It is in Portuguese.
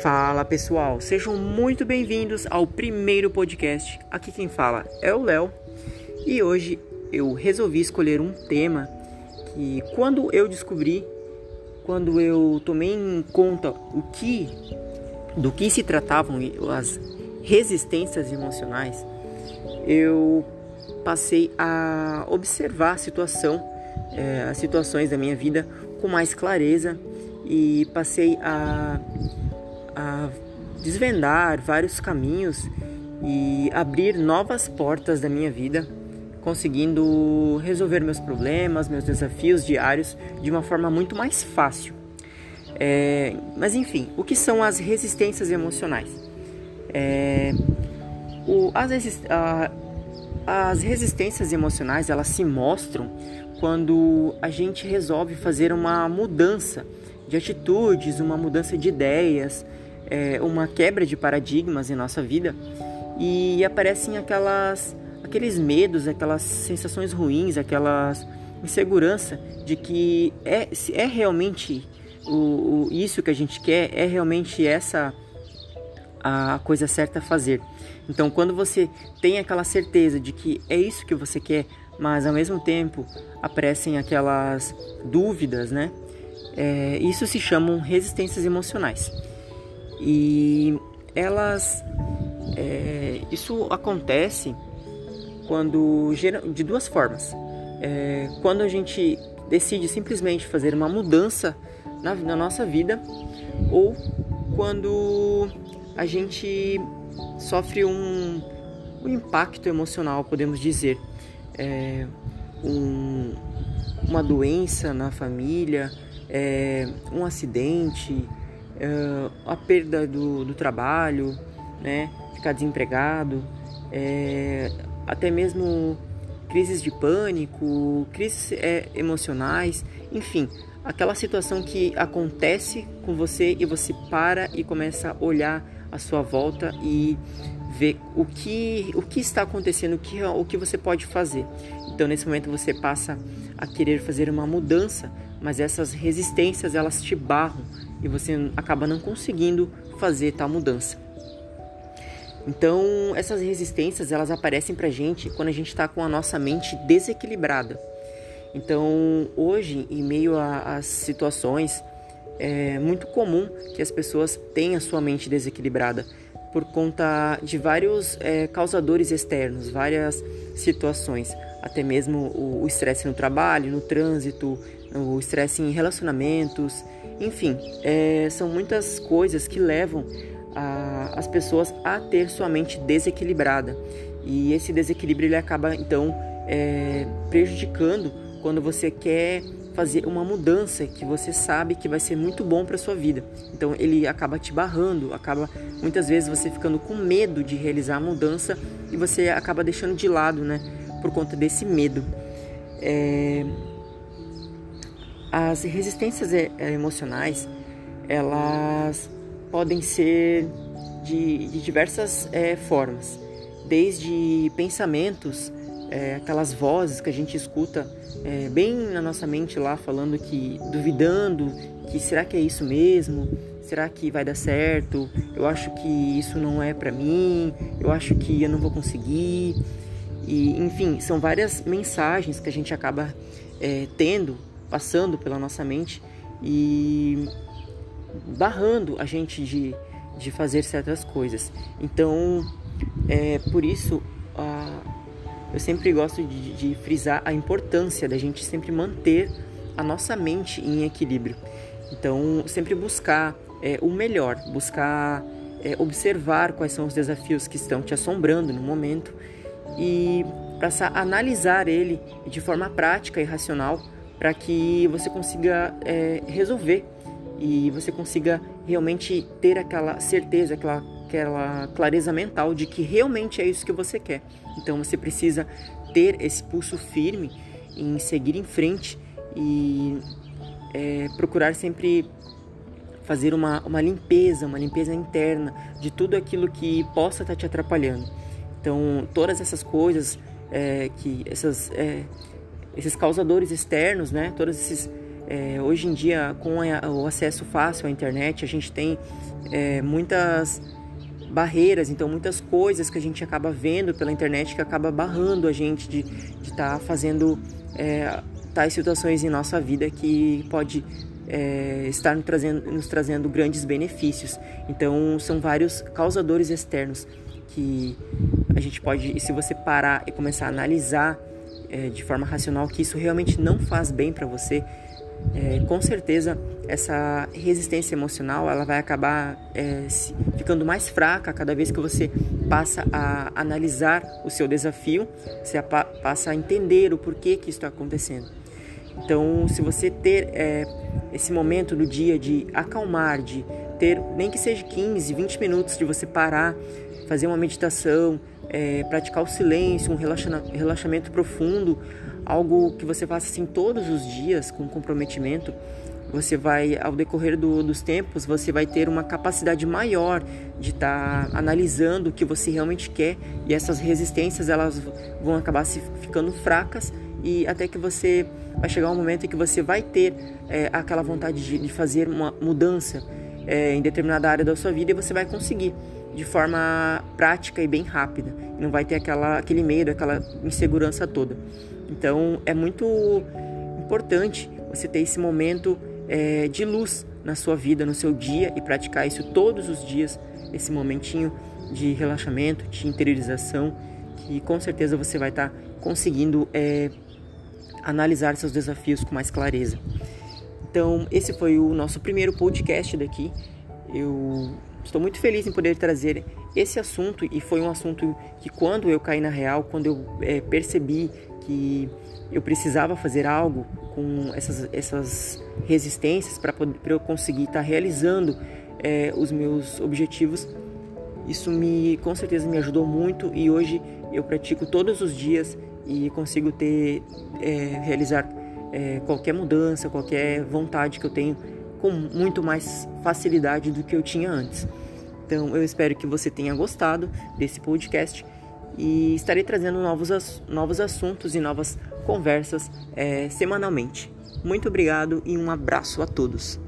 Fala pessoal, sejam muito bem-vindos ao primeiro podcast. Aqui quem fala é o Léo e hoje eu resolvi escolher um tema que, quando eu descobri, quando eu tomei em conta o que, do que se tratavam as resistências emocionais, eu passei a observar a situação, é, as situações da minha vida com mais clareza e passei a a desvendar vários caminhos e abrir novas portas da minha vida, conseguindo resolver meus problemas, meus desafios diários de uma forma muito mais fácil. É, mas enfim, o que são as resistências emocionais? É, o, as, a, as resistências emocionais elas se mostram quando a gente resolve fazer uma mudança de atitudes, uma mudança de ideias, é, uma quebra de paradigmas em nossa vida e aparecem aquelas aqueles medos, aquelas sensações ruins, aquelas insegurança de que é, é realmente o, o, isso que a gente quer, é realmente essa a coisa certa a fazer. Então, quando você tem aquela certeza de que é isso que você quer, mas ao mesmo tempo aparecem aquelas dúvidas, né? É, isso se chamam resistências emocionais. E elas. É, isso acontece quando de duas formas. É, quando a gente decide simplesmente fazer uma mudança na, na, nossa vida ou quando a gente sofre um, um impacto emocional, podemos dizer, é, um, uma doença na família, é, um acidente, uh, a perda do, do trabalho, né? ficar desempregado, é, até mesmo crises de pânico, crises é, emocionais, enfim, aquela situação que acontece com você e você para e começa a olhar à sua volta e ver o que, o que está acontecendo, o que, o que você pode fazer. Então, nesse momento, você passa a querer fazer uma mudança, mas essas resistências elas te barram e você acaba não conseguindo fazer tal mudança. Então, essas resistências elas aparecem pra gente quando a gente está com a nossa mente desequilibrada. Então, hoje, em meio às situações, é muito comum que as pessoas tenham a sua mente desequilibrada por conta de vários é, causadores externos, várias situações, até mesmo o estresse no trabalho, no trânsito, o estresse em relacionamentos, enfim, é, são muitas coisas que levam a, as pessoas a ter sua mente desequilibrada. E esse desequilíbrio ele acaba então é, prejudicando quando você quer fazer uma mudança que você sabe que vai ser muito bom para sua vida. Então ele acaba te barrando, acaba muitas vezes você ficando com medo de realizar a mudança e você acaba deixando de lado, né, por conta desse medo. É, as resistências eh, emocionais, elas podem ser de, de diversas é, formas, desde pensamentos, é, aquelas vozes que a gente escuta é, bem na nossa mente lá falando que duvidando que será que é isso mesmo? Será que vai dar certo? Eu acho que isso não é para mim eu acho que eu não vou conseguir. E enfim são várias mensagens que a gente acaba é, tendo passando pela nossa mente e barrando a gente de, de fazer certas coisas. Então, é por isso eu sempre gosto de, de frisar a importância da gente sempre manter a nossa mente em equilíbrio. Então, sempre buscar é, o melhor, buscar é, observar quais são os desafios que estão te assombrando no momento e passar a analisar ele de forma prática e racional para que você consiga é, resolver e você consiga realmente ter aquela certeza, aquela, aquela clareza mental de que realmente é isso que você quer. Então você precisa ter esse pulso firme em seguir em frente e é, procurar sempre fazer uma, uma limpeza, uma limpeza interna de tudo aquilo que possa estar te atrapalhando. Então todas essas coisas é, que essas é, esses causadores externos, né? Todos esses É, hoje em dia, com a, o acesso fácil à internet, a gente tem é, muitas barreiras, então muitas coisas que a gente acaba vendo pela internet que acaba barrando a gente de estar tá fazendo é, tais situações em nossa vida que pode é, estar nos trazendo, nos trazendo grandes benefícios. Então são vários causadores externos que a gente pode, e se você parar e começar a analisar é, de forma racional que isso realmente não faz bem para você, é, com certeza essa resistência emocional ela vai acabar é, ficando mais fraca cada vez que você passa a analisar o seu desafio, você passa a entender o porquê que isso está acontecendo. Então, se você ter é, esse momento do dia de acalmar, de ter nem que seja 15, 20 minutos de você parar, fazer uma meditação, é, praticar o silêncio, um relaxamento profundo, algo que você faça assim todos os dias com comprometimento, você vai, ao decorrer do, dos tempos, você vai ter uma capacidade maior de estar tá analisando o que você realmente quer e essas resistências elas vão acabar se ficando fracas e até que você vai chegar um momento em que você vai ter é, aquela vontade de, de, fazer uma mudança é, em determinada área da sua vida e você vai conseguir de forma prática e bem rápida. Não vai ter aquela, aquele medo, aquela insegurança toda. Então é muito importante você ter esse momento é, de luz na sua vida, no seu dia e praticar isso todos os dias, esse momentinho de relaxamento, de interiorização, que com certeza você vai estar tá conseguindo é, analisar seus desafios com mais clareza. Então, esse foi o nosso primeiro podcast daqui. Eu estou muito feliz em poder trazer esse assunto e foi um assunto que quando eu caí na real, quando eu é, percebi que eu precisava fazer algo com essas, essas resistências para eu conseguir estar tá realizando é, os meus objetivos, isso me com certeza me ajudou muito e hoje eu pratico todos os dias e consigo ter é, realizar é, qualquer mudança, qualquer vontade que eu tenho com muito mais facilidade do que eu tinha antes. Então eu espero que você tenha gostado desse podcast e estarei trazendo novos, novos assuntos e novas conversas é, semanalmente. Muito obrigado e um abraço a todos.